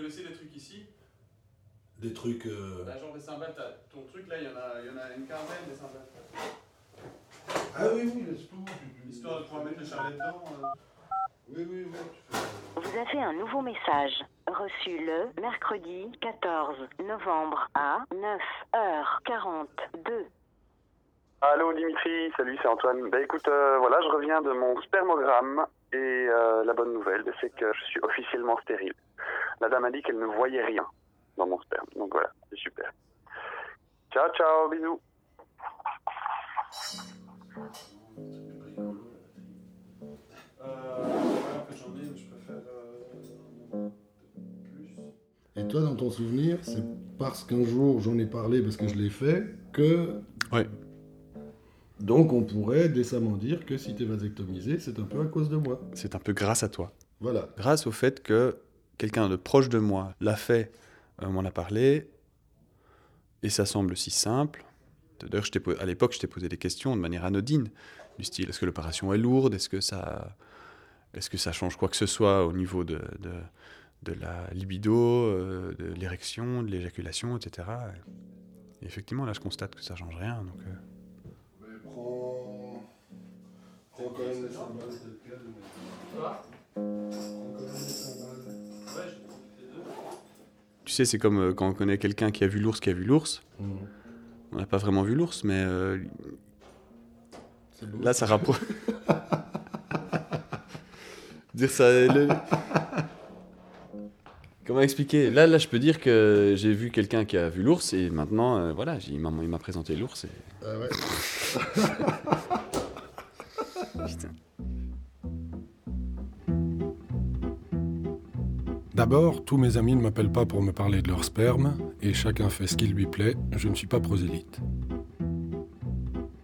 peux laisser des trucs ici. Des trucs. euh, Là, genre des cymbales, ton truc là, il y, en a- il y en a une quinzaine des cymbales. Ah oui, oui, laisse tout. Histoire de pouvoir mettre le charlet dedans. euh. Oui, oui, oui. tu fais- Vous avez un nouveau message reçu le mercredi 14 novembre à 9h42. Allô Dimitri, salut, c'est Antoine. Bah écoute, euh, voilà, je reviens de mon spermogramme et euh, la bonne nouvelle, c'est que je suis officiellement stérile. La dame a dit qu'elle ne voyait rien dans mon sperme, donc voilà, c'est super. Ciao, ciao, bisous. Et toi, dans ton souvenir, c'est parce qu'un jour j'en ai parlé, parce que je l'ai fait, que. Ouais. Donc on pourrait décemment dire que si t'es vasectomisé, c'est un peu à cause de moi. C'est un peu grâce à toi. Voilà. Grâce au fait que quelqu'un de proche de moi l'a fait, euh, m'en a parlé, et ça semble si simple. D'ailleurs, à l'époque, je t'ai posé des questions de manière anodine, du style est-ce que l'opération est lourde? Est-ce que, ça, est que ça change quoi que ce soit au niveau de, de, de la libido, euh, de l'érection, de l'éjaculation, etc. Et effectivement, là, je constate que ça change rien. Donc, euh, Mais prends. Prends quand même les Prends quand les Tu sais, c'est comme euh, quand on connaît quelqu'un qui a vu l'ours, qui a vu l'ours. Mhm. On n'a pas vraiment vu l'ours, mais euh, là, ça rapproche. dire ça. le- Comment expliquer? Là, là, je peux dire que j'ai vu quelqu'un qui a vu l'ours et maintenant, euh, voilà, il m'a il m'a présenté l'ours. Et... Ah ouais. Putain. D'abord, tous mes amis ne m'appellent pas pour me parler de leur sperme, et chacun fait ce qui lui plaît, je ne suis pas prosélyte.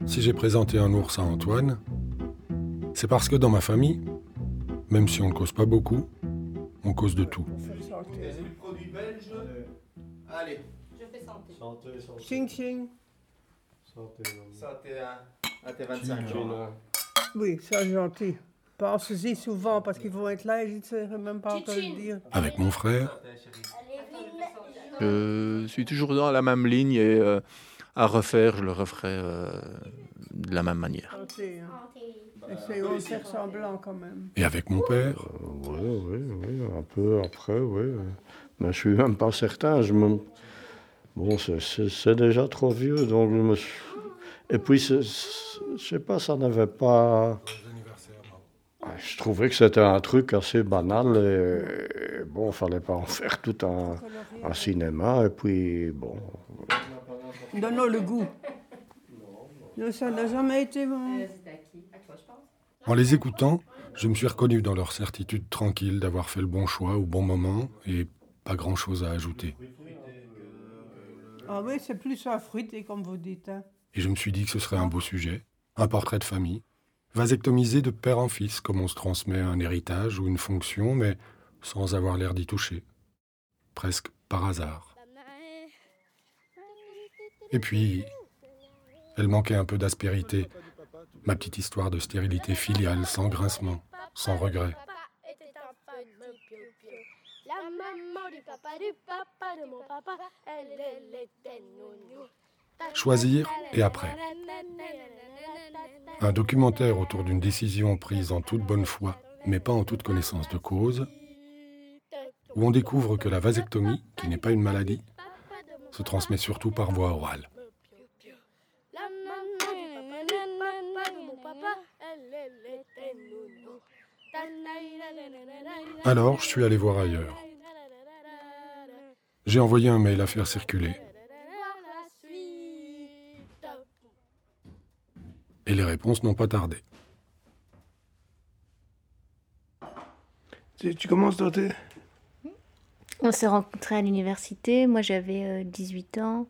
Si j'ai présenté un ours à Antoine, c'est parce que dans ma famille, même si on ne cause pas beaucoup, on cause de tout. Produits belges. Allez, Ching ching. santé à, à tes 25 ans. Oui, c'est gentil. Pensez-y souvent parce qu'ils vont être là et je ne saurais même pas te le dire. Avec mon frère, Je suis toujours dans la même ligne et euh, à refaire, je le referai euh, de la même manière. Hein. Faire semblant quand même. et avec mon père, Oui, oui, oui, un peu après, oui. Mais je suis même pas certain. Je me... Bon, c'est- c'est c'est déjà trop vieux, donc je me suis- Et puis, c'est- c'est- je sais pas, ça n'avait pas... Ah, Je trouvais que c'était un truc assez banal et, et bon, fallait pas en faire tout un, un cinéma. Et puis, bon, Donne-nous le goût. Non, ça n'a jamais été bon. en les écoutant, je me suis reconnu dans leur certitude tranquille d'avoir fait le bon choix au bon moment et pas grand-chose à ajouter. Ah oui, c'est plus un fruité comme vous dites. hein. Et je me suis dit que ce serait un beau sujet, un portrait de famille, vasectomisé de père en fils, comme on se transmet un héritage ou une fonction, mais sans avoir l'air d'y toucher. Presque par hasard. Et puis, elle manquait un peu d'aspérité, ma petite histoire de stérilité filiale, sans grincement, sans regret. Choisir et après. Un documentaire autour d'une décision prise en toute bonne foi, mais pas en toute connaissance de cause, où on découvre que la vasectomie, qui n'est pas une maladie, se transmet surtout par voie orale. Alors, je suis allé voir ailleurs. J'ai envoyé un mail à faire circuler, et les réponses n'ont pas tardé. tu, tu commences, Dorothée On s'est rencontrés à l'université. Moi, j'avais euh, 18 ans.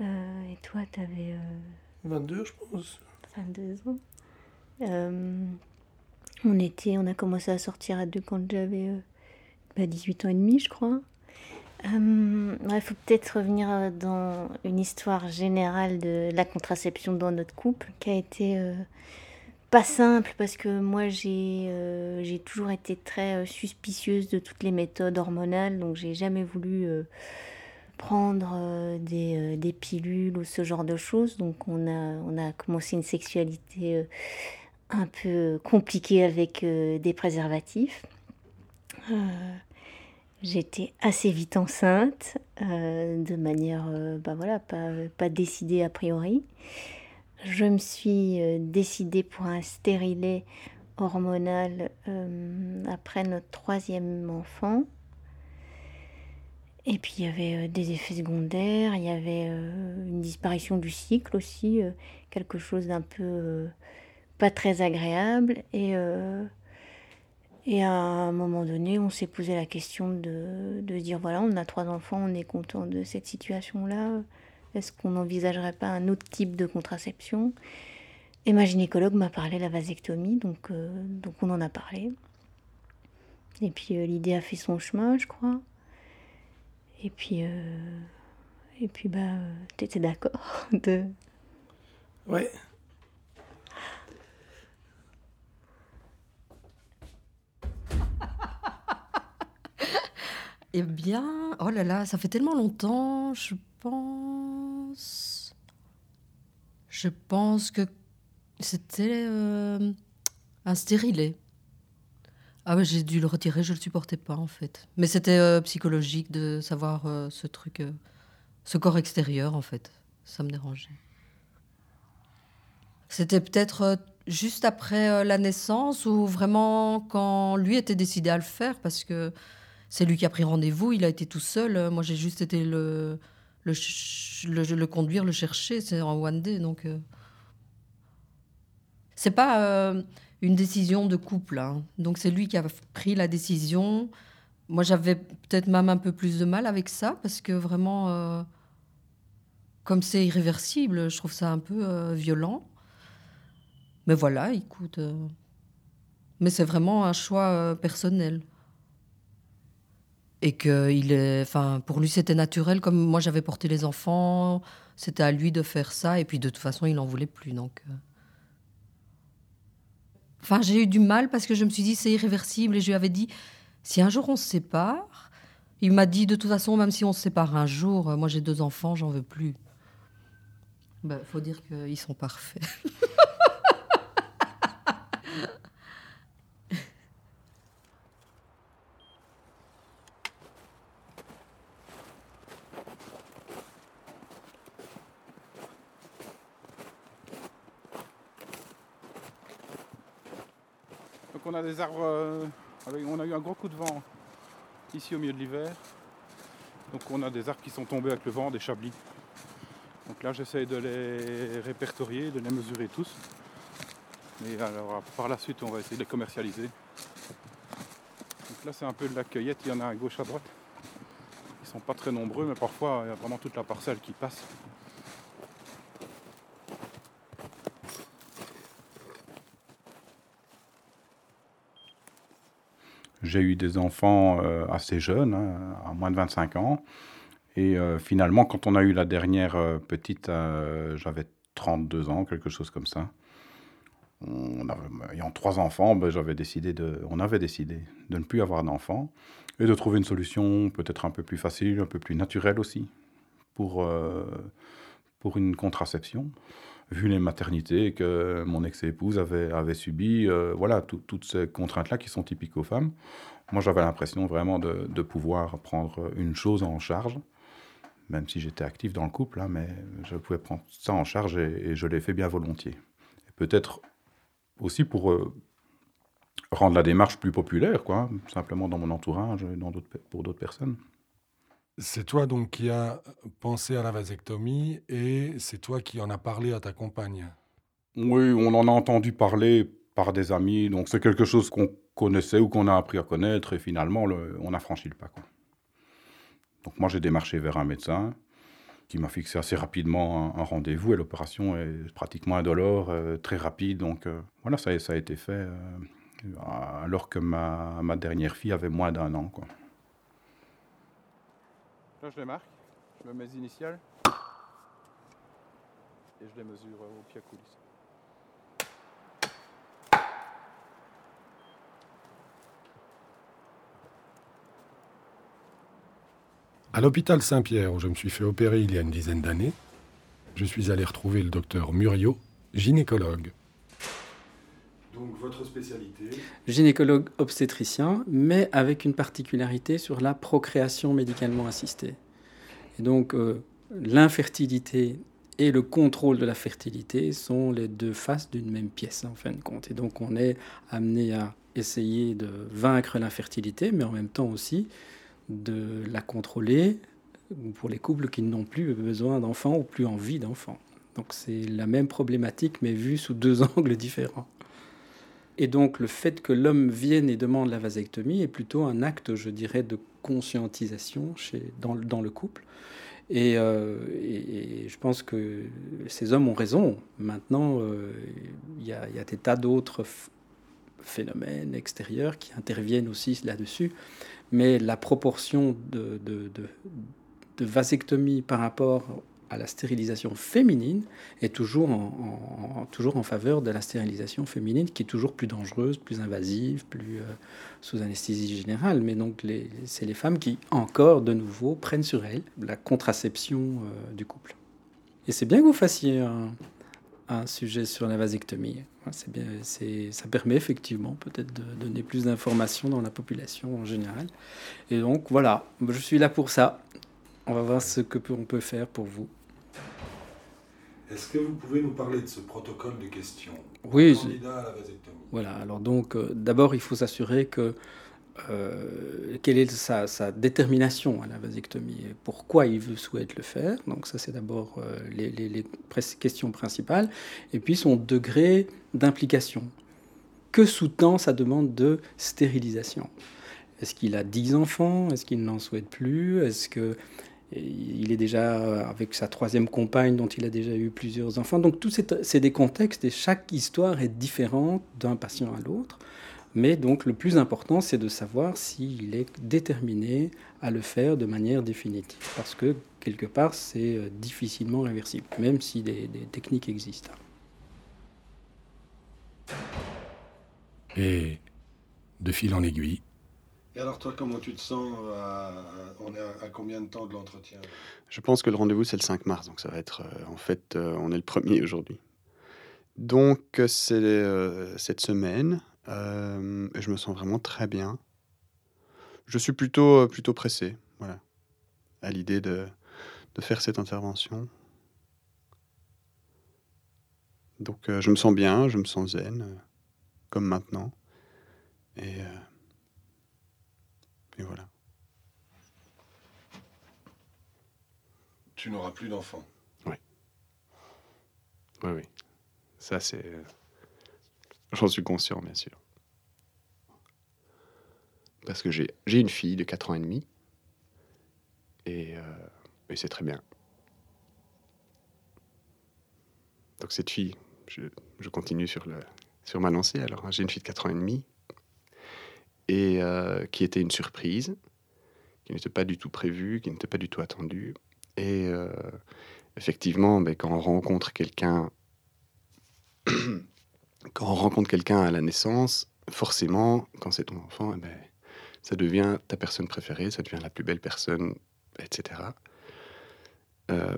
Euh, et toi, tu avais 22, je pense. 22 ans. Euh, on, était, on a commencé à sortir à deux quand j'avais euh, bah, 18 ans et demi, je crois. Euh, Il faut peut-être revenir euh, dans une histoire générale de la contraception dans notre couple qui a été euh, pas simple parce que moi j'ai euh, toujours été très euh, suspicieuse de toutes les méthodes hormonales, donc j'ai jamais voulu euh, prendre des, des, pilules ou ce genre de choses. Donc on a, on a commencé une sexualité un peu compliquée avec des préservatifs. J'étais assez vite enceinte, de manière, bah voilà, pas, décidée a priori je me suis euh, décidée pour un stérilet hormonal euh, après notre troisième enfant. Et puis il y avait euh, des effets secondaires, il y avait une disparition du cycle aussi, quelque chose d'un peu pas très agréable. Et, et à un moment donné, on s'est posé la question de, de dire voilà, on a trois enfants, on est content de cette situation-là est-ce qu'on n'envisagerait pas un autre type de contraception? Et ma gynécologue m'a parlé de la vasectomie, donc, euh, donc on en a parlé. Et puis euh, l'idée a fait son chemin, je crois. Et puis, euh, et puis bah, d'accord de. Ouais. Eh bien, oh là là, ça fait tellement longtemps. Je pense. Je pense que c'était euh, un stérilet. Ah ouais, j'ai dû le retirer, je le supportais pas en fait. Mais c'était euh, psychologique de savoir euh, ce truc, ce corps extérieur en fait. Ça me dérangeait. C'était peut-être juste après la naissance ou vraiment quand lui était décidé à le faire parce que c'est lui qui a pris rendez-vous, il a été tout seul. Moi j'ai juste été le, le, conduire, le chercher, c'est en one day. Donc, euh. c'est pas euh, une décision de couple. Hein. Donc, c'est lui qui a pris la décision. Moi, j'avais peut-être même un peu plus de mal avec ça parce que vraiment, euh, comme c'est irréversible, je trouve ça un peu violent. Mais voilà, écoute. mais c'est vraiment un choix personnel et que il est, enfin, pour lui c'était naturel. Comme moi j'avais porté les enfants, c'était à lui de faire ça. Et puis de toute façon il n'en voulait plus. Donc, euh. enfin, j'ai eu du mal parce que je me suis dit c'est irréversible et je lui avais dit si un jour on se sépare, il m'a dit de toute façon même si on se sépare un jour, moi j'ai deux enfants, j'en veux plus. Il ben, faut dire qu'ils sont parfaits. on a des arbres, euh, on a eu un gros coup de vent ici au milieu de l'hiver. Donc on a des arbres qui sont tombés avec le vent, des chablis. Donc là j'essaye de les répertorier, de les mesurer tous. Et alors par la suite on va essayer de les commercialiser. Donc là c'est un peu de la cueillette, il y en a à gauche à droite. Ils sont pas très nombreux mais parfois il y a vraiment toute la parcelle qui passe. J'ai eu des enfants euh, assez jeunes, hein, à moins de 25 ans. Et euh, finalement, quand on a eu la dernière euh, petite, j'avais 32 ans, quelque chose comme ça. Ayant trois enfants, ben, j'avais décidé de, on avait décidé de ne plus avoir d'enfants et de trouver une solution peut-être un peu plus facile, un peu plus naturelle aussi pour, pour une contraception vu les maternités que mon ex-épouse avait, subies, euh, voilà, toutes ces contraintes-là qui sont typiques aux femmes. Moi, j'avais l'impression vraiment de, pouvoir prendre une chose en charge, même si j'étais actif dans le couple, hein, mais je pouvais prendre ça en charge et, je l'ai fait bien volontiers. Peut-être aussi pour euh, rendre la démarche plus populaire, quoi, simplement dans mon entourage et dans pour d'autres personnes. C'est toi donc qui as pensé à la vasectomie et c'est toi qui en as parlé à ta compagne. Oui, on en a entendu parler par des amis, donc c'est quelque chose qu'on connaissait ou qu'on a appris à connaître et finalement on a franchi le pas. Donc moi j'ai démarché vers un médecin qui m'a fixé assez rapidement un, rendez-vous et l'opération est pratiquement indolore, euh, très rapide. Donc euh, voilà, ça, ça, a été fait euh, alors que ma, ma dernière fille avait moins d'un an. Quoi. Là, je les marque, je mets mes initiales et je les mesure euh, au pied à coulisse. À l'hôpital Saint-Pierre, où je me suis fait opérer il y a une dizaine d'années, je suis allé retrouver le docteur Muriot, gynécologue. Donc votre spécialité Gynécologue obstétricien, mais avec une particularité sur la procréation médicalement assistée. Et donc euh, l'infertilité et le contrôle de la fertilité sont les deux faces d'une même pièce en fin de compte. Et donc on est amené à essayer de vaincre l'infertilité, mais en même temps aussi de la contrôler pour les couples qui n'ont plus besoin d'enfants ou plus envie d'enfants. Donc c'est la même problématique, mais vue sous deux angles différents. Et donc le fait que l'homme vienne et demande la vasectomie est plutôt un acte, je dirais, de conscientisation chez, dans, le couple. Et, euh, et, je pense que ces hommes ont raison. Maintenant, euh, il y, a, des tas d'autres phénomènes extérieurs qui interviennent aussi là-dessus. Mais la proportion de, de vasectomie par rapport à la stérilisation féminine est toujours en, toujours en faveur de la stérilisation féminine, qui est toujours plus dangereuse, plus invasive, plus euh, sous anesthésie générale. Mais donc, c'est les femmes qui, encore de nouveau, prennent sur elles la contraception euh, du couple. Et c'est bien que vous fassiez un, sujet sur la vasectomie. Bien, ça permet effectivement peut-être de donner plus d'informations dans la population en général. Et donc, voilà, je suis là pour ça. On va voir ce que on peut faire pour vous. Est-ce que vous pouvez nous parler de ce protocole de questions Oui. Candidat à la vasectomie. Voilà. Alors donc, euh, d'abord, il faut s'assurer que euh, quelle est sa, sa, détermination à la vasectomie et pourquoi il veut, souhaite le faire. Donc ça, c'est d'abord euh, les, les, les, questions principales. Et puis son degré d'implication. Que sous-tend sa demande de stérilisation? Est-ce qu'il a 10 enfants? Est-ce qu'il n'en souhaite plus? Est-ce que il est déjà avec sa troisième compagne dont il a déjà eu plusieurs enfants. Donc tout c'est des contextes et chaque histoire est différente d'un patient à l'autre. Mais donc le plus important, c'est de savoir s'il est déterminé à le faire de manière définitive. Parce que quelque part, c'est difficilement réversible, même si des, des, techniques existent. Et de fil en aiguille. Et alors toi, comment tu te sens à, On est à, combien de temps de l'entretien? Je pense que le rendez-vous, c'est le 5 mars. Donc ça va être... Euh, en fait, euh, on est le premier aujourd'hui. Donc c'est euh, cette semaine. Euh, je me sens vraiment très bien. Je suis plutôt, plutôt pressé, voilà, à l'idée de, de, faire cette intervention. Donc euh, je me sens bien, je me sens zen, euh, comme maintenant. Et, Tu n'auras plus d'enfants. Oui. Oui, oui. Ça, c'est. J'en suis conscient, bien sûr. Parce que j'ai une fille de 4 ans et demi. Et, euh, et c'est très bien. Donc cette fille, je, je continue sur, le, sur ma lancée. Alors, j'ai une fille de 4 ans et demi. Et euh, qui était une surprise, qui n'était pas du tout prévue, qui n'était pas du tout attendue. Et euh, effectivement, ben, quand on rencontre quelqu'un quand on rencontre quelqu'un à la naissance, forcément, quand c'est ton enfant, eh ben, ça devient ta personne préférée, ça devient la plus belle personne, etc. Euh,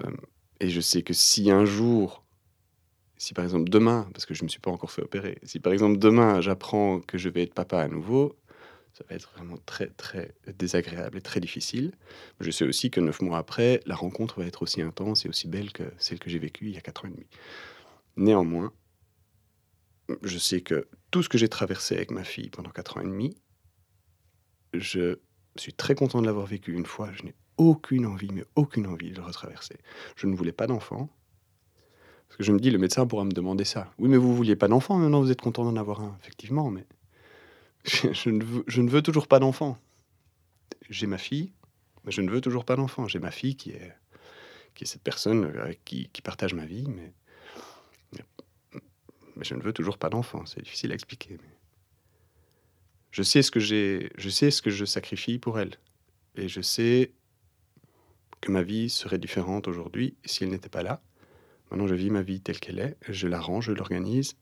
et je sais que si un jour, si par exemple demain, parce que je ne me suis pas encore fait opérer, si par exemple demain j'apprends que je vais être papa à nouveau, ça va être vraiment très très désagréable et très difficile. Je sais aussi que neuf mois après, la rencontre va être aussi intense et aussi belle que celle que j'ai vécue il y a quatre ans et demi. Néanmoins, je sais que tout ce que j'ai traversé avec ma fille pendant 4 ans et demi, je suis très content de l'avoir vécu une fois. Je n'ai aucune envie, mais aucune envie de le retraverser. Je ne voulais pas d'enfant. Parce que je me dis, le médecin pourra me demander ça. Oui, mais vous vouliez pas d'enfant, maintenant vous êtes content d'en avoir un. Effectivement, mais je, ne, veux, toujours pas d'enfant. J'ai ma fille, mais je ne veux toujours pas d'enfant. J'ai ma fille qui est, cette personne avec qui, partage ma vie, mais mais je ne veux toujours pas d'enfant. C'est difficile à expliquer. Je sais ce que j'ai, je sais ce que je sacrifie pour elle, et je sais que ma vie serait différente aujourd'hui si elle n'était pas là. Maintenant, je vis ma vie telle qu'elle est, je la range, je l'organise,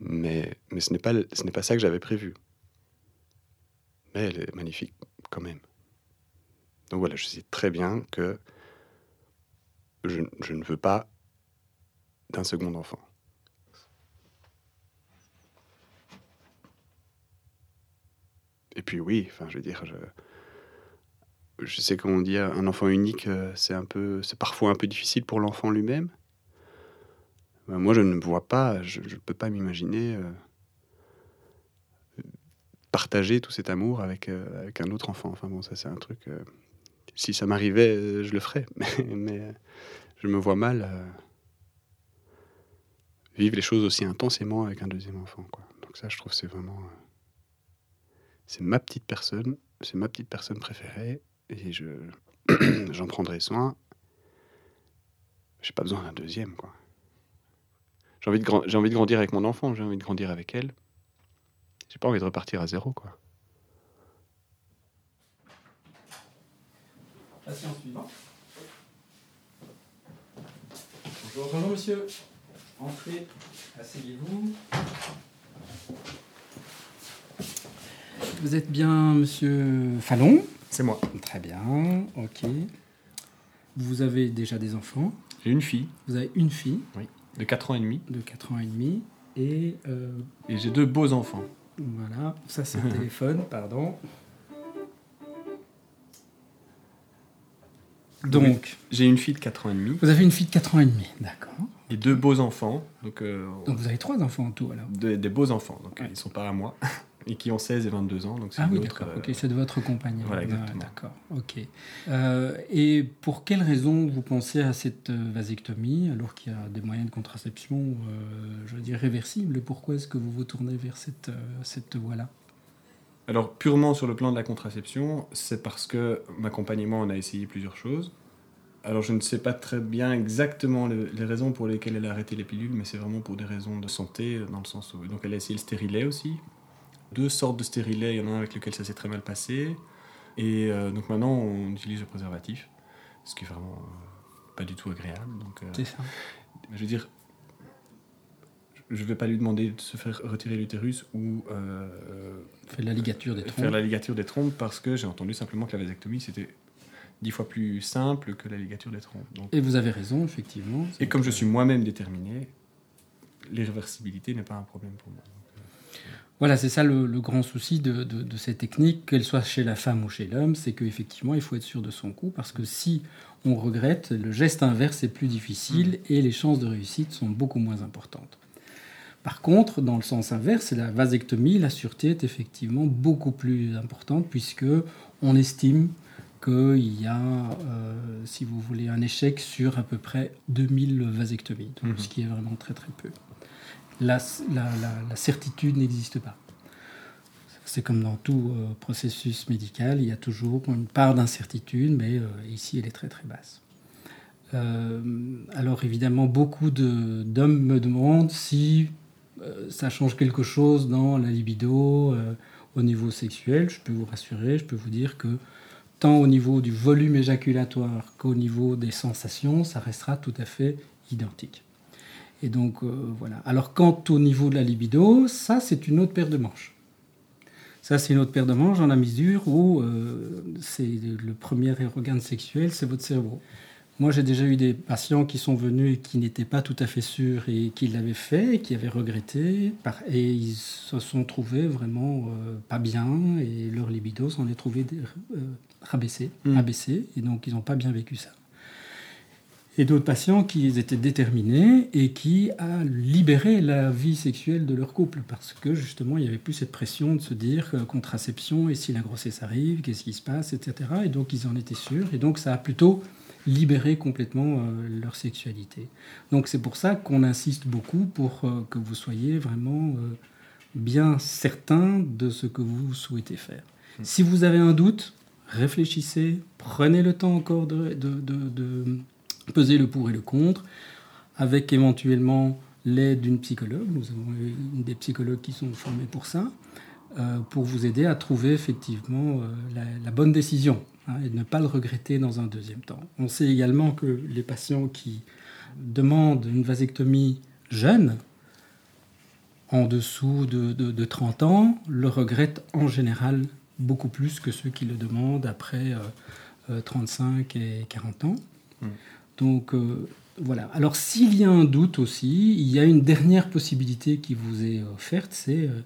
mais, mais ce n'est pas, ce n'est pas ça que j'avais prévu. Mais elle est magnifique quand même. Donc voilà, je sais très bien que je, ne veux pas d'un second enfant. Et puis oui, je veux dire, je, je sais qu'on dit un enfant unique, euh, c'est un peu, c'est parfois un peu difficile pour l'enfant lui-même. Ben, moi, je ne vois pas, je ne peux pas m'imaginer euh, partager tout cet amour avec, euh, avec un autre enfant. Enfin bon, ça c'est un truc. euh, si ça m'arrivait, je le ferais, mais, je me vois mal vivre les choses aussi intensément avec un deuxième enfant. Donc ça, je trouve, c'est vraiment, c'est ma petite personne, c'est ma petite personne préférée, et je, j'en prendrai soin. J'ai pas besoin d'un deuxième, quoi. J'ai envie, de j'ai envie de grandir avec mon enfant, j'ai envie de grandir avec elle. J'ai pas envie de repartir à zéro, quoi. Patient suivant. Bonjour, bonjour monsieur. Entrez, asseyez-vous. Vous êtes bien monsieur Fallon? C'est moi. Très bien, ok. Vous avez déjà des enfants? J'ai une fille. Vous avez une fille? Oui. De 4 ans et demi. de 4 ans et demi. Et, euh, Et j'ai deux beaux enfants. voilà, ça c'est le téléphone, pardon. Donc, J'ai une fille de 4 ans et demi. vous avez une fille de 4 ans et demi, d'accord. Et deux beaux enfants. Donc, euh, Donc vous avez trois enfants en tout alors de- des beaux enfants. Donc, ils sont pas à moi. Et qui ont 16 et 22 ans. Donc Ah oui, d'accord. euh, Ok, c'est de votre. Voilà, Ah, exactement. d'accord. Ok. Euh, et pour quelle raison vous pensez à cette euh, vasectomie alors qu'il y a des moyens de contraception, euh, je veux dire réversibles pourquoi est-ce que vous vous tournez vers cette cette voie-là? Alors, purement sur le plan de la contraception, c'est parce que ma compagne et moi, on a essayé plusieurs choses. Alors, je ne sais pas très bien exactement le- les raisons pour lesquelles elle a arrêté les pilules, mais c'est vraiment pour des raisons de santé, dans le sens où. Donc, elle a essayé le stérilet aussi. Deux sortes de stérilet, il y en a un avec lequel ça s'est très mal passé. Et euh, donc, maintenant, on utilise le préservatif, ce qui est vraiment euh, pas du tout agréable. Donc, euh, ça. je veux dire, je ne vais pas lui demander de se faire retirer l'utérus ou Faire la ligature des faire trompes. la ligature des trompes parce que j'ai entendu simplement que la vasectomie c'était dix fois plus simple que la ligature des trompes. Donc- Et vous avez raison, effectivement. et comme je suis moi-même déterminé, l'irréversibilité n'est pas un problème pour moi. Voilà, c'est ça le, le grand souci de, de, de ces techniques, qu'elles soient chez la femme ou chez l'homme, c'est qu'effectivement, il faut être sûr de son coup, parce que si on regrette, le geste inverse est plus difficile et les chances de réussite sont beaucoup moins importantes. Par contre, dans le sens inverse, la vasectomie, la sûreté est effectivement beaucoup plus importante, puisque on estime qu'il y a, euh, si vous voulez, un échec sur à peu près 2000 vasectomies, donc Mhm. ce qui est vraiment très très peu la, certitude n'existe pas. C'est comme dans tout euh, processus médical, il y a toujours une part d'incertitude, mais euh, ici elle est très très basse. Euh, alors évidemment, beaucoup d'hommes me demandent si ça change quelque chose dans la libido au niveau sexuel. Je peux vous rassurer, je peux vous dire que tant au niveau du volume éjaculatoire qu'au niveau des sensations, ça restera tout à fait identique. Et donc euh, voilà. Alors quant au niveau de la libido, ça c'est une autre paire de manches. Ça c'est une autre paire de manches dans la mesure où euh, c'est le premier organe sexuel, c'est votre cerveau. Moi j'ai déjà eu des patients qui sont venus et qui n'étaient pas tout à fait sûrs et qui l'avaient fait et qui avaient regretté et ils se sont trouvés vraiment euh, pas bien et leur libido s'en est trouvé rabaissé, Mm. abaissé et donc ils n'ont pas bien vécu ça et d'autres patients qui étaient déterminés et qui a libéré la vie sexuelle de leur couple parce que justement il n'y avait plus cette pression de se dire euh, contraception et si la grossesse arrive, qu'est-ce qui se passe, etc. Et donc ils en étaient sûrs et donc ça a plutôt libéré complètement euh, leur sexualité. Donc c'est pour ça qu'on insiste beaucoup pour euh, que vous soyez vraiment euh, bien certain de ce que vous souhaitez faire. Si vous avez un doute, réfléchissez, prenez le temps encore de, de- de- de peser le pour et le contre, avec éventuellement l'aide d'une psychologue. Nous avons des psychologues qui sont formés pour ça, euh, pour vous aider à trouver effectivement euh, la, bonne décision hein, et ne pas le regretter dans un deuxième temps. On sait également que les patients qui demandent une vasectomie jeune, en dessous de, de- de 30 ans, le regrettent en général beaucoup plus que ceux qui le demandent après euh, euh, 35 et 40 ans. Donc euh, voilà. Alors s'il y a un doute aussi, il y a une dernière possibilité qui vous est offerte, c'est euh,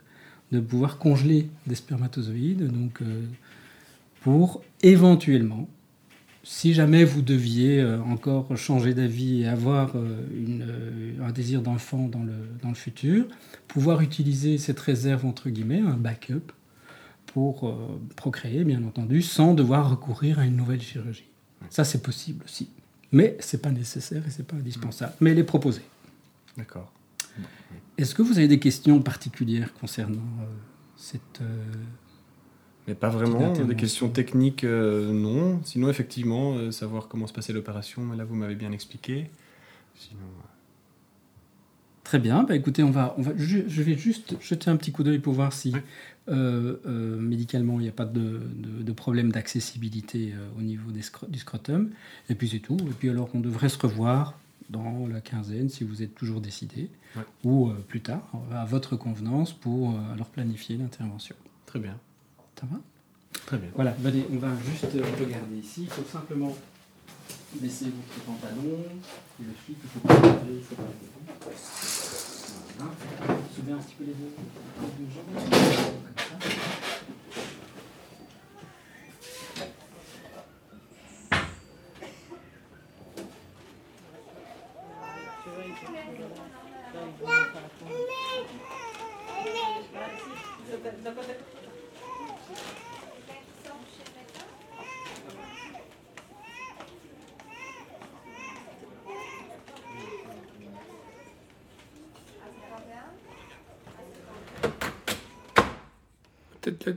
de pouvoir congeler des spermatozoïdes. Donc euh, pour éventuellement, si jamais vous deviez encore changer d'avis et avoir un désir d'enfant dans le, dans le futur, pouvoir utiliser cette réserve, entre guillemets, un backup, pour procréer, bien entendu, sans devoir recourir à une nouvelle chirurgie. Ça, c'est possible aussi. Mais c'est pas nécessaire et c'est pas indispensable. Mais elle est proposée. D'accord. Est-ce que vous avez des questions particulières concernant euh, cette... euh, Mais pas vraiment. Des questions techniques, euh, non. Sinon, effectivement, savoir comment se passait l'opération, là, vous m'avez bien expliqué. Sinon, Très bien, bah écoutez, on va, on va, je, je vais juste jeter un petit coup d'œil pour voir si euh, euh, médicalement il n'y a pas de, de- de problème d'accessibilité euh, au niveau des du scrotum. Et puis c'est tout. Et puis alors on devrait se revoir dans la quinzaine si vous êtes toujours décidé, ou plus tard, à votre convenance pour alors planifier l'intervention. Très bien. Ça va? Très bien. Voilà, bah, allez, on va juste regarder ici. Il faut simplement baisser votre pantalon. Et le slip, il faut pas lever, il faut pas lever. Voilà. Soulevez un petit peu les deux, les deux jambes. Comme ça.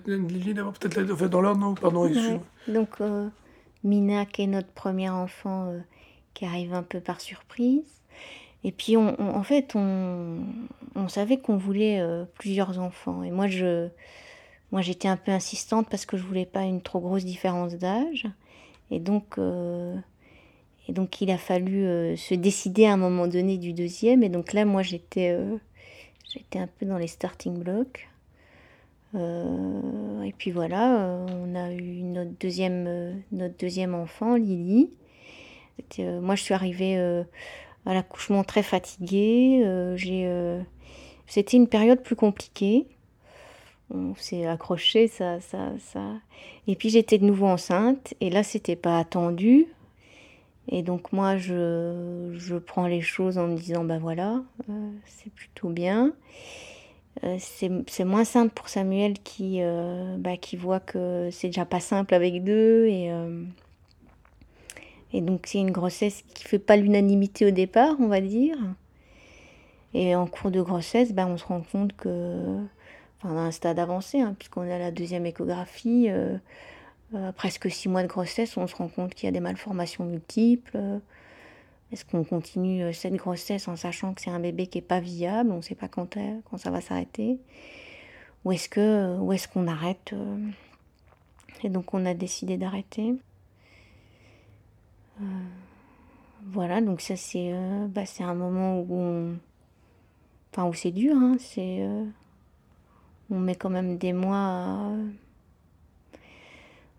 Lily d'abord, peut-être fait dans l'ordre, non Pardon, excuse-moi. Ouais. Donc, euh, Mina, qui est notre premier enfant, euh, qui arrive un peu par surprise. Et puis, on, on- en fait, on, on savait qu'on voulait euh, plusieurs enfants. Et moi, je, moi, j'étais un peu insistante parce que je voulais pas une trop grosse différence d'âge. Et donc, euh, et donc, il a fallu se décider à un moment donné du deuxième. Et donc là, moi, j'étais, j'étais un peu dans les starting blocks. Euh, et puis voilà, euh, on a eu notre deuxième, euh, notre deuxième enfant, Lily. Moi, je suis arrivée à l'accouchement très fatiguée. c'était une période plus compliquée. On s'est accroché, ça, ça, ça. Et puis j'étais de nouveau enceinte. Et là, c'était pas attendu. Et donc moi, je, je prends les choses en me disant, ben voilà, c'est plutôt bien. Euh, c'est moins simple pour Samuel qui, euh, bah, qui voit que c'est déjà pas simple avec deux. Et, euh, et donc c'est une grossesse qui fait pas l'unanimité au départ, on va dire. Et en cours de grossesse, bah, on se rend compte que, enfin, un stade avancé, hein, puisqu'on a la deuxième échographie, presque six mois de grossesse, on se rend compte qu'il y a des malformations multiples. Est-ce qu'on continue euh, cette grossesse en sachant que c'est un bébé qui n'est pas viable, on ne sait pas quand, est- quand ça va s'arrêter Ou est-ce ou est-ce qu'on arrête euh, Et donc on a décidé d'arrêter? Euh, voilà, donc ça c'est euh, bah, un moment où. Enfin où c'est dur, hein, c'est... euh, on met quand même des mois à,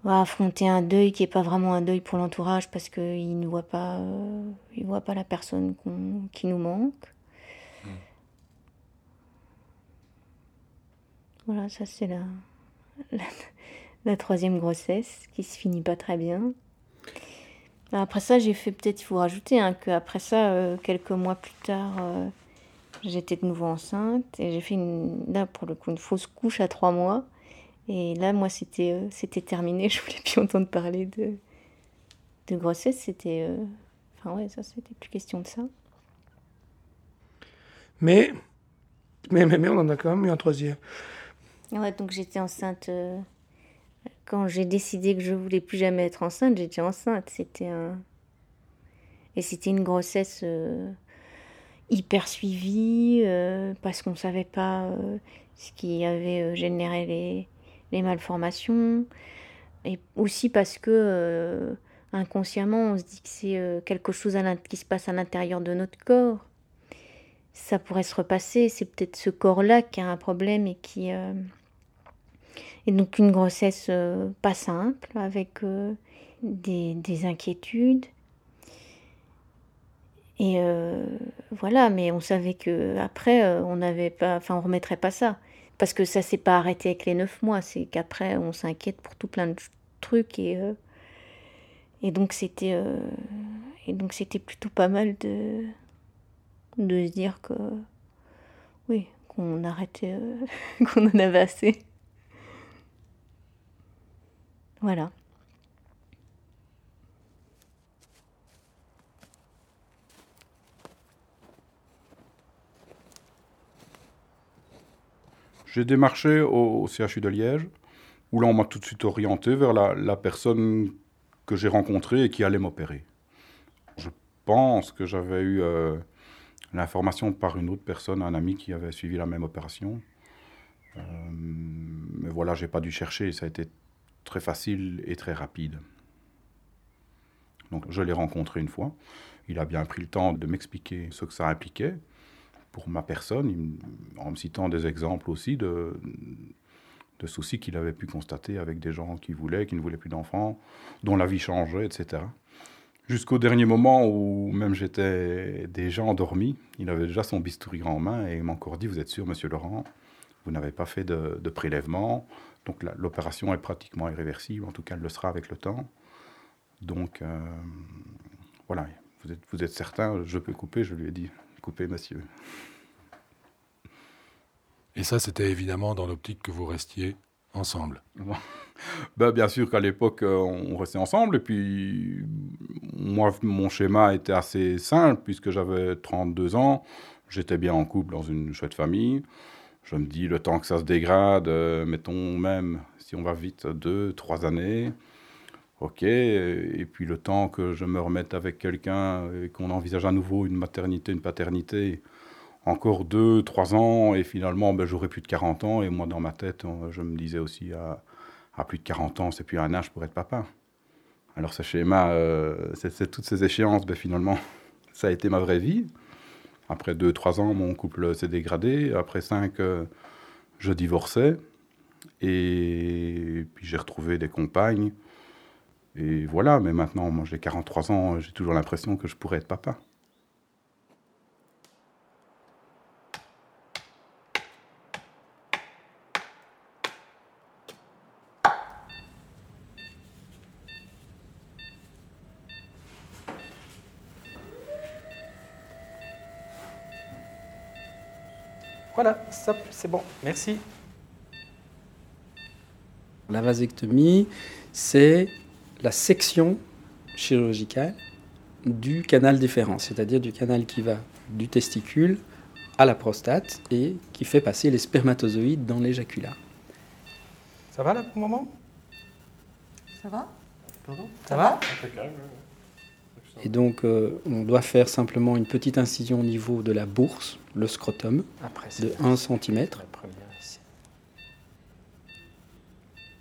à affronter un deuil qui n'est pas vraiment un deuil pour l'entourage parce qu'il ne voit pas, euh, il voit pas la personne qui nous manque. Voilà, ça c'est la, la, la troisième grossesse qui se finit pas très bien. Après ça, j'ai fait peut-être, il faut rajouter, hein, qu'après ça, euh, quelques mois plus tard, euh, j'étais de nouveau enceinte et j'ai fait une, là pour le coup une fausse couche à trois mois. Et là, moi, c'était euh, c'était terminé. Je voulais plus entendre parler de, de grossesse. C'était. euh, Enfin, ouais, ça, c'était plus question de ça. Mais, mais, mais, mais on en a quand même eu un troisième. Ouais, donc j'étais enceinte. euh, Quand j'ai décidé que je voulais plus jamais être enceinte, j'étais enceinte. C'était un. Et c'était une grossesse hyper suivie parce qu'on savait pas ce qui avait généré les, les malformations. Et aussi parce que euh, inconsciemment, on se dit que c'est euh, quelque chose qui se passe à l'intérieur de notre corps. Ça pourrait se repasser. C'est peut-être ce corps-là qui a un problème et qui, euh, Et donc une grossesse euh, pas simple, avec des, des inquiétudes. Et voilà, mais on savait que après, on n'avait pas, enfin, on remettrait pas ça, parce que ça s'est pas arrêté avec les neuf mois. C'est qu'après, on s'inquiète pour tout plein de trucs et euh, et donc c'était euh, et donc c'était plutôt pas mal de de se dire que oui, qu'on arrêtait, euh, qu'on en avait assez. Voilà. J'ai démarché au, CHU de Liège, où là on m'a tout de suite orienté vers la, la personne que j'ai rencontrée et qui allait m'opérer. Je pense que j'avais eu euh, l'information par une autre personne, un ami qui avait suivi la même opération. Euh, mais voilà, j'ai pas dû chercher, ça a été très facile et très rapide. Donc je l'ai rencontré une fois. Il a bien pris le temps de m'expliquer ce que ça impliquait pour ma personne, en me citant des exemples aussi de, de soucis qu'il avait pu constater avec des gens qui voulaient, qui ne voulaient plus d'enfants, dont la vie changeait, etc. Jusqu'au dernier moment où même j'étais déjà endormi, il avait déjà son bistouri en main et il m'a encore dit, vous êtes sûr, monsieur Laurent, vous n'avez pas fait de, prélèvement, donc l'opération est pratiquement irréversible, en tout cas elle le sera avec le temps. Donc euh, voilà, vous êtes certain, je peux couper, je lui ai dit, coupez monsieur. Et ça, c'était évidemment dans l'optique que vous restiez ensemble. Ben, bien sûr qu'à l'époque, euh, on restait ensemble. Et puis, moi, mon schéma était assez simple, puisque j'avais 32 ans. J'étais bien en couple dans une chouette famille. Je me dis, le temps que ça se dégrade, euh, mettons même, si on va vite, deux, trois années. Ok. Et puis, le temps que je me remette avec quelqu'un et qu'on envisage à nouveau une maternité, une paternité, encore deux, trois ans, et finalement, ben, j'aurai plus de 40 ans. Et moi, dans ma tête, je me disais aussi, à, plus de 40 ans, c'est plus un âge pour être papa. Alors, ce schéma, euh, toutes ces échéances, ben, finalement, ça a été ma vraie vie. Après deux, trois ans, mon couple s'est dégradé. Après cinq, euh, je divorçais. Et puis, j'ai retrouvé des compagnes. Et voilà, mais maintenant, moi, j'ai 43 ans, j'ai toujours l'impression que je pourrais être papa. Voilà, stop, c'est bon, merci. La vasectomie, c'est la section chirurgicale du canal déférent, c'est-à-dire du canal qui va du testicule à la prostate et qui fait passer les spermatozoïdes dans l'éjaculat. Ça va là pour le moment? Ça va? Ça va? Et donc, euh, on doit faire simplement une petite incision au niveau de la bourse, le scrotum, de 1 cm.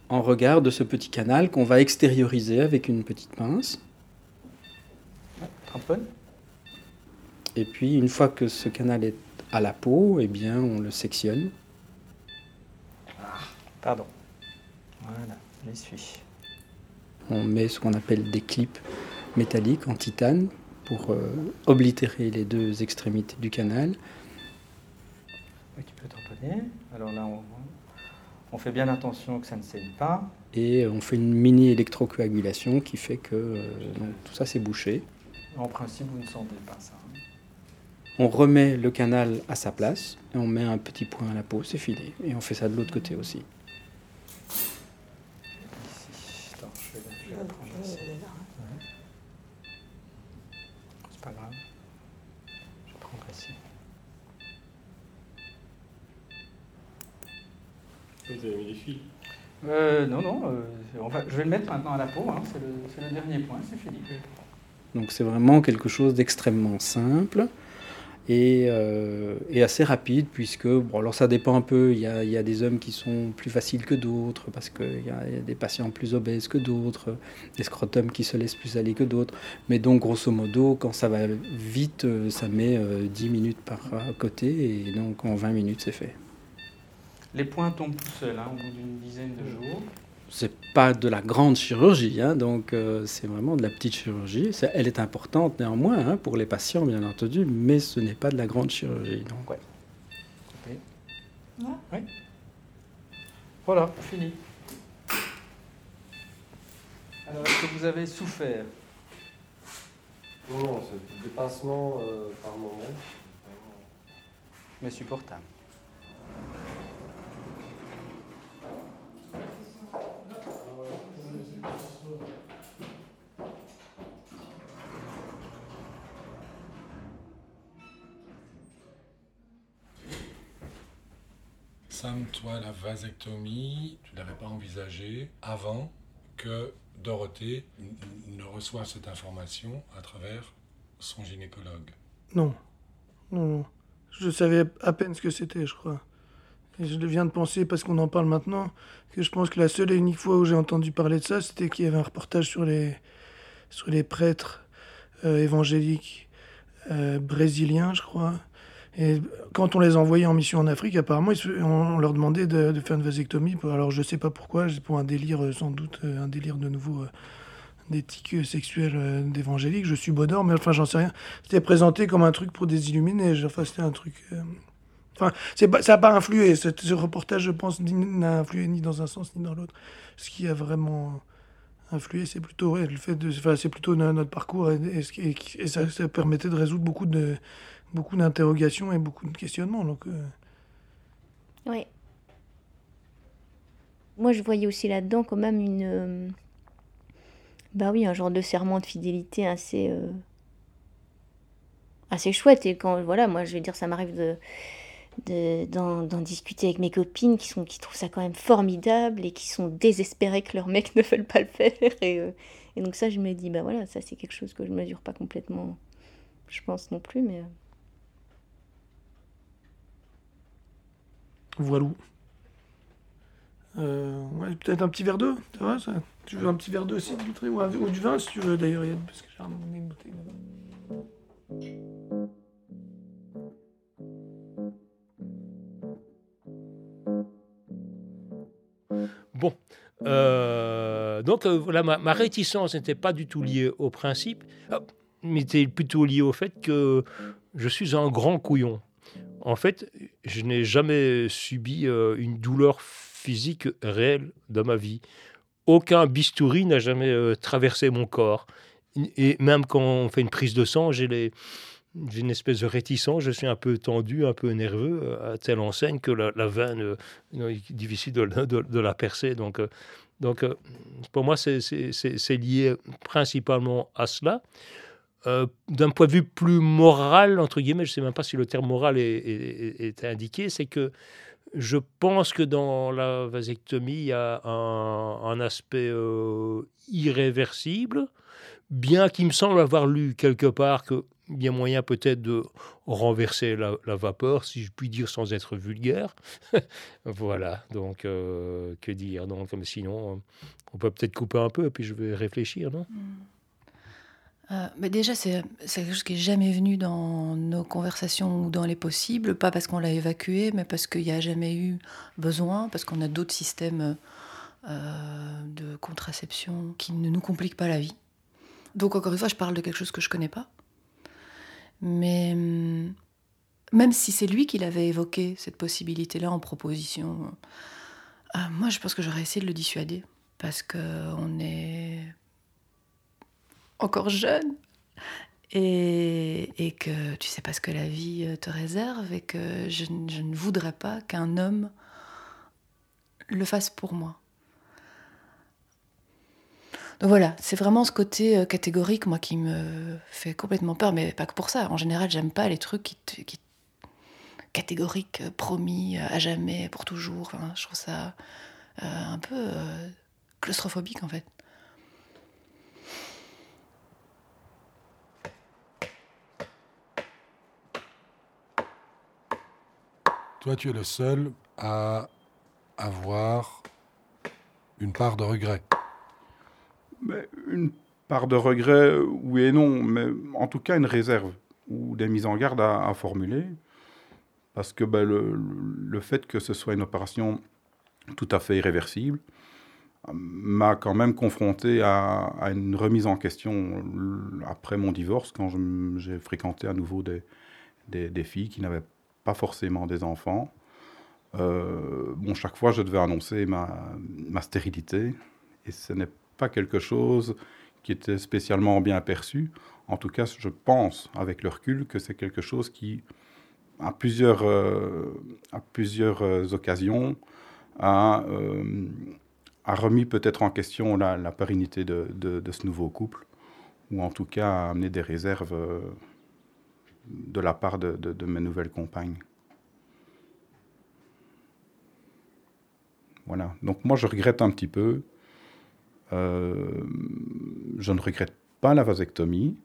En regard de ce petit canal qu'on va extérioriser avec une petite pince. Tamponne. Et puis, une fois que ce canal est à la peau, eh bien, on le sectionne. Pardon. Voilà, j'y suis. On met ce qu'on appelle des clips métalliques en titane pour euh, oblitérer les deux extrémités du canal. Tu peux tamponner. Alors là, on, on fait bien attention que ça ne saigne pas. Et on fait une mini électrocoagulation qui fait que euh, donc, tout ça c'est bouché. En principe, vous ne sentez pas ça. hein. On remet le canal à sa place et on met un petit point à la peau, c'est fini. Et on fait ça de l'autre côté aussi. Ici. Attends, je vais la- je vais la prendre ici. Ouais. C'est pas grave. Je vais prendre ici. Vous avez mis des fils. Euh, non, non, euh, je vais le mettre maintenant à la peau, hein, c'est le, dernier point, c'est fini. Donc c'est vraiment quelque chose d'extrêmement simple et, euh, assez rapide, puisque, bon, alors ça dépend un peu, il y a, des hommes qui sont plus faciles que d'autres, parce qu'il y a des patients plus obèses que d'autres, des scrotums qui se laissent plus aller que d'autres, mais donc grosso modo, quand ça va vite, euh, ça met euh, 10 minutes par côté, et donc en 20 minutes c'est fait. Les points tombent tout seuls hein, au bout d'une dizaine de jours. C'est pas de la grande chirurgie, hein, donc euh, c'est vraiment de la petite chirurgie. elle est importante néanmoins hein, pour les patients, bien entendu, mais ce n'est pas de la grande chirurgie. Donc, ouais. Ouais. Voilà, fini. Alors, est-ce que vous avez souffert? Non, non, c'est dépassement euh, par moment. Mais supportable. Sam, toi, la vasectomie, tu l'avais pas envisagée avant que Dorothée ne reçoive cette information à travers son gynécologue. Non. Non, non. Je savais à peine ce que c'était, je crois. Et je viens de penser, parce qu'on en parle maintenant, que je pense que la seule et unique fois où j'ai entendu parler de ça, c'était qu'il y avait un reportage sur les, sur les prêtres euh, évangéliques euh, brésiliens, je crois, et quand on les envoyait en mission en Afrique, apparemment, on leur demandait de, faire une vasectomie. Alors je sais pas pourquoi, pour un délire, euh, sans doute, euh, un délire de nouveau euh, d'éthique sexuelle d'évangélique. Je suis bonheur, mais enfin, j'en sais rien. C'était présenté comme un truc pour des illuminés. Enfin, c'était un truc. Enfin, ça n'a pas influé. Ce, ce, reportage, je pense, n'a influé ni dans un sens ni dans l'autre. Ce qui a vraiment influé, c'est plutôt le fait de. C'est plutôt notre parcours et, ça, permettait de résoudre beaucoup de beaucoup d'interrogations et beaucoup de questionnements. Donc, euh. Oui. Moi, je voyais aussi là-dedans quand même une. Euh, bah oui, un genre de serment de fidélité assez. Euh, assez chouette. Et quand, voilà, moi, je vais dire, ça m'arrive de d'en discuter avec mes copines qui sont qui trouvent ça quand même formidable et qui sont désespérées que leurs mecs ne veulent pas le faire. Et, et donc ça je me dis bah voilà ça c'est quelque chose que je mesure pas complètement je pense non plus mais Voilà. Euh, ouais, Peut-être un petit verre d'eau, ça va ça? Tu veux un petit verre d'eau aussi, Dimitri? Ou, ou, du vin si tu veux d'ailleurs, parce que j'ai une bouteille Bon, euh, donc euh, voilà, ma, réticence n'était pas du tout liée au principe, mais était plutôt liée au fait que je suis un grand couillon. En fait, je n'ai jamais subi euh, une douleur physique réelle dans ma vie. Aucun bistouri n'a jamais euh, traversé mon corps. Et même quand on fait une prise de sang, j'ai une espèce de réticence, je suis un peu tendu, un peu nerveux, euh, à telle enseigne que la, veine est difficile de, la percer. Donc, donc pour moi, c'est lié principalement à cela. Euh, d'un point de vue plus moral, entre guillemets, je ne sais même pas si le terme moral est, indiqué, c'est que je pense que dans la vasectomie, il y a un, aspect euh, irréversible, bien qu'il me semble avoir lu quelque part qu'il y a moyen peut-être de renverser la, vapeur, si je puis dire sans être vulgaire. voilà, donc euh, que dire? Donc, Sinon, on peut peut-être couper un peu, puis je vais réfléchir, non? Mm. Euh, mais déjà, c'est quelque chose qui n'est jamais venu dans nos conversations ou dans les possibles, pas parce qu'on l'a évacué, mais parce qu'il n'y a jamais eu besoin, parce qu'on a d'autres systèmes euh, de contraception qui ne nous compliquent pas la vie. Donc, encore une fois, je parle de quelque chose que je connais pas. Mais hum, même si c'est lui qui l'avait évoqué, cette possibilité-là, en proposition, euh, moi, je pense que j'aurais essayé de le dissuader. Parce qu'on est encore jeune et, que tu sais pas ce que la vie euh, te réserve et que je ne voudrais pas qu'un homme le fasse pour moi. Donc voilà, c'est vraiment ce côté euh, catégorique, moi, qui me fait complètement peur, mais pas que pour ça. En général, j'aime pas les trucs qui, qui catégoriques, euh, promis à jamais, pour toujours. Je trouve ça un peu claustrophobique, en fait. Toi, tu es le seul à avoir une part de regret. Une part de regret, oui et non, mais en tout cas une réserve ou des mises en garde à, formuler. Parce que ben, le, le, fait que ce soit une opération tout à fait irréversible m'a quand même confronté à, une remise en question après mon divorce, quand j'ai fréquenté à nouveau des, des, des filles qui n'avaient pas forcément des enfants. Euh, bon, chaque fois, je devais annoncer ma, ma stérilité, et ce n'est pas quelque chose qui était spécialement bien perçu. En tout cas, je pense, avec le recul, que c'est quelque chose qui, à plusieurs, euh, à plusieurs euh, occasions, a, euh, a remis peut-être en question la, la pérennité de, de, ce nouveau couple, ou en tout cas a amené des réserves de la part de, de mes nouvelles compagnes. Voilà. Donc moi, je regrette un petit peu. Euh, je ne regrette pas la vasectomie,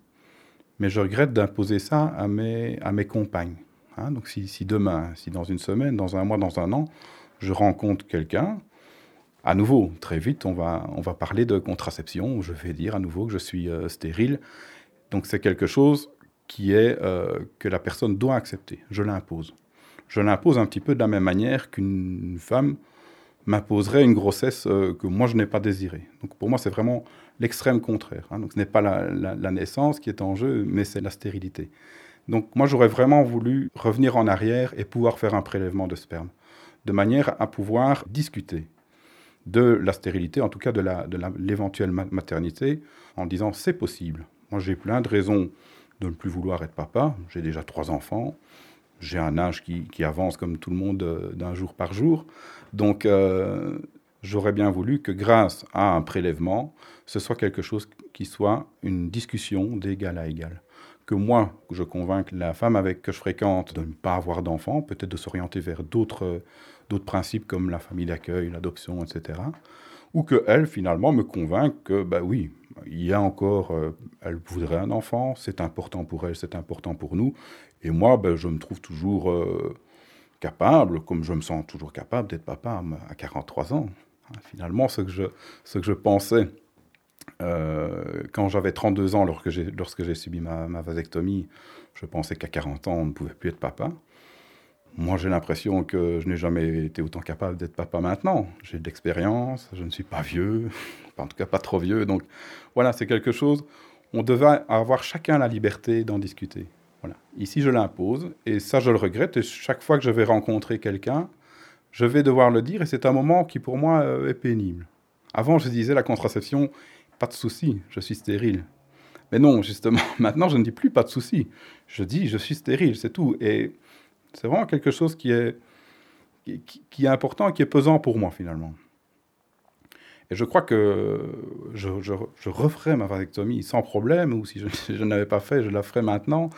mais je regrette d'imposer ça à mes, à mes compagnes. Hein, donc si, si, demain, si dans une semaine, dans un mois, dans un an, je rencontre quelqu'un, à nouveau, très vite, on va, on va parler de contraception, je vais dire à nouveau que je suis euh, stérile. Donc c'est quelque chose qui est euh, que la personne doit accepter. Je l'impose. Je l'impose un petit peu de la même manière qu'une femme m'imposerait une grossesse euh, que moi je n'ai pas désirée. Donc pour moi c'est vraiment l'extrême contraire. Hein. Donc ce n'est pas la, naissance qui est en jeu, mais c'est la stérilité. Donc moi j'aurais vraiment voulu revenir en arrière et pouvoir faire un prélèvement de sperme, de manière à pouvoir discuter de la stérilité, en tout cas de l'éventuelle maternité, en disant c'est possible. Moi j'ai plein de raisons de ne plus vouloir être papa, j'ai déjà trois enfants, j'ai un âge qui, avance comme tout le monde euh, d'un jour par jour. Donc, euh, j'aurais bien voulu que grâce à un prélèvement, ce soit quelque chose qui soit une discussion d'égal à égal. Que moi, je convainque la femme avec que je fréquente de ne pas avoir d'enfant, peut-être de s'orienter vers d'autres principes comme la famille d'accueil, l'adoption, etc. Ou que elle, finalement, me convainque que, bah oui, il y a encore, euh, elle voudrait un enfant, c'est important pour elle, c'est important pour nous, et moi, ben, je me trouve toujours euh, capable, comme je me sens toujours capable d'être papa à 43 ans. Finalement, ce que je, ce que je pensais euh, quand j'avais 32 ans, lorsque j'ai, lorsque j'ai subi ma, ma, vasectomie, je pensais qu'à 40 ans, on ne pouvait plus être papa. Moi, j'ai l'impression que je n'ai jamais été autant capable d'être papa maintenant. J'ai de l'expérience, je ne suis pas vieux, en tout cas pas trop vieux. Donc voilà, c'est quelque chose, on devait avoir chacun la liberté d'en discuter. Voilà. Ici, je l'impose, et ça, je le regrette. Et chaque fois que je vais rencontrer quelqu'un, je vais devoir le dire, et c'est un moment qui, pour moi, euh, est pénible. Avant, je disais la contraception, pas de souci, je suis stérile. Mais non, justement, maintenant, je ne dis plus pas de souci. Je dis, je suis stérile, c'est tout. Et c'est vraiment quelque chose qui est, qui, est important et qui est pesant pour moi, finalement. Et je crois que je, je, je referai ma vasectomie sans problème, ou si je, je n'avais pas fait, je la ferai maintenant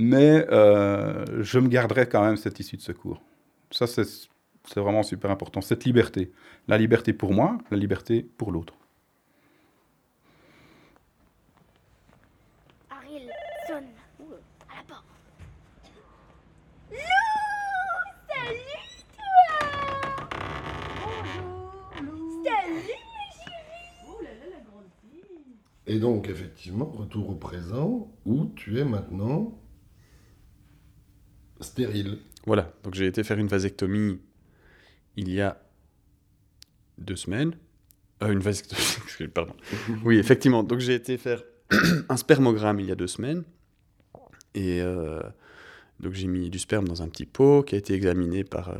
mais euh, je me garderai quand même cette issue de secours. Ça, c'est vraiment super important, cette liberté. La liberté pour moi, la liberté pour l'autre. Ariel, sonne. Ouh, à la porte. Lou Salut, toi Bonjour, Lou Salut, ma chérie Oh là là, la grande fille Et donc, effectivement, retour au présent, où tu es maintenant stérile. Voilà, donc j'ai été faire une vasectomie il y a deux semaines. Euh, une vasectomie, pardon. oui, effectivement. Donc j'ai été faire un spermogramme il y a deux semaines. Et euh, donc j'ai mis du sperme dans un petit pot qui a été examiné par, euh,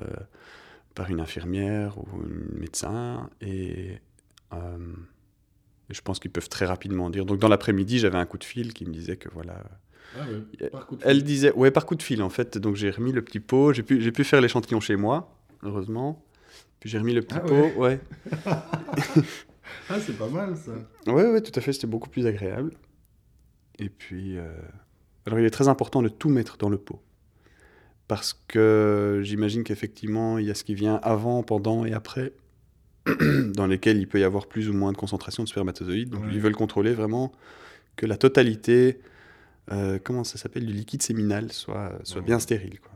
par une infirmière ou un médecin. Et euh, je pense qu'ils peuvent très rapidement dire. Donc dans l'après-midi, j'avais un coup de fil qui me disait que voilà ah ouais, par coup de Elle disait, ouais, par coup de fil en fait. Donc j'ai remis le petit pot. J'ai pu, j'ai pu faire l'échantillon chez moi, heureusement. Puis j'ai remis le petit ah pot, ouais. ouais. ah, c'est pas mal ça. Ouais, ouais, tout à fait. C'était beaucoup plus agréable. Et puis, euh... alors il est très important de tout mettre dans le pot. Parce que j'imagine qu'effectivement, il y a ce qui vient avant, pendant et après, dans lesquels il peut y avoir plus ou moins de concentration de spermatozoïdes. Donc ouais. ils veulent contrôler vraiment que la totalité euh, comment ça s'appelle, du liquide séminal soit, soit bien stérile. Quoi.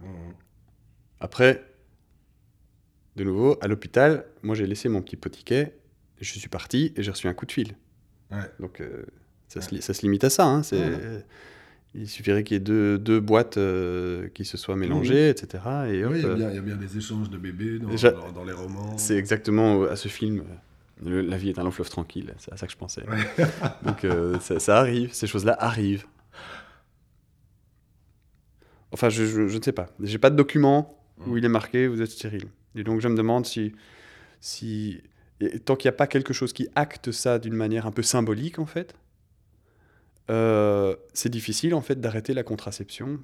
Après, de nouveau, à l'hôpital, moi j'ai laissé mon petit pot ticket, je suis parti et j'ai reçu un coup de fil. Donc euh, ça, ouais. se, ça, se, limite à ça. Hein, Il suffirait qu'il y ait deux, deux boîtes euh, qui se soient mélangées, Oui. etc. Et hop, Oui, il y, a euh, bien, il y a bien des échanges de bébés dans, déjà, dans- dans les romans. C'est exactement à ce film. le- la vie est un long fleuve tranquille, c'est à ça que je pensais. Ouais. Donc euh, ça, ça arrive, ces choses-là arrivent. Enfin, je, je- je ne sais pas. J'ai pas de document où il est marqué vous êtes stérile. Et donc je me demande si, si et tant qu'il n'y a pas quelque chose qui acte ça d'une manière un peu symbolique en fait, euh, c'est difficile en fait d'arrêter la contraception.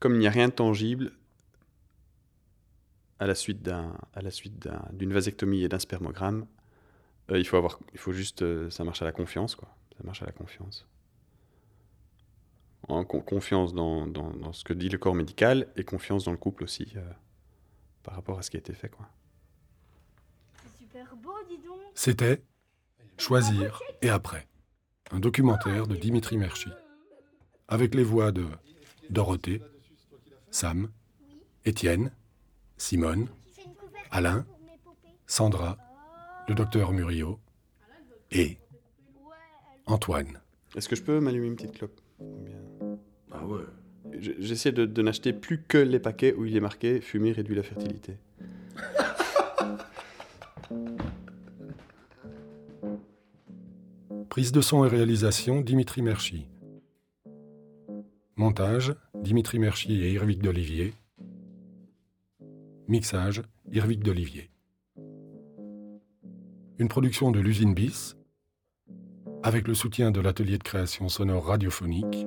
Comme il n'y a rien de tangible à la suite d'un à la suite d'un- d'une vasectomie et d'un spermogramme, euh, il faut avoir il faut juste euh, ça marche à la confiance quoi. Ça marche à la confiance. En con- confiance dans, dans, dans ce que dit le corps médical et confiance dans le couple aussi euh, par rapport à ce qui a été fait quoi. C'était Choisir et après, un documentaire de Dimitri Merchi, avec les voix de Dorothée, Sam, Étienne, Simone, Alain, Sandra, le docteur Murillo et Antoine. Est-ce que je peux m'allumer une petite clope? Ah ouais. Je- J'essaie de, de n'acheter plus que les paquets où il est marqué fumer réduit la fertilité. Prise de son et réalisation Dimitri Merchi. Montage Dimitri Merchi et Irvic d'Olivier. Mixage Irvic d'Olivier. Une production de l'usine Bis avec le soutien de l'atelier de création sonore radiophonique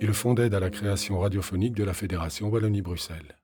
et le fonds d'aide à la création radiophonique de la Fédération Wallonie-Bruxelles.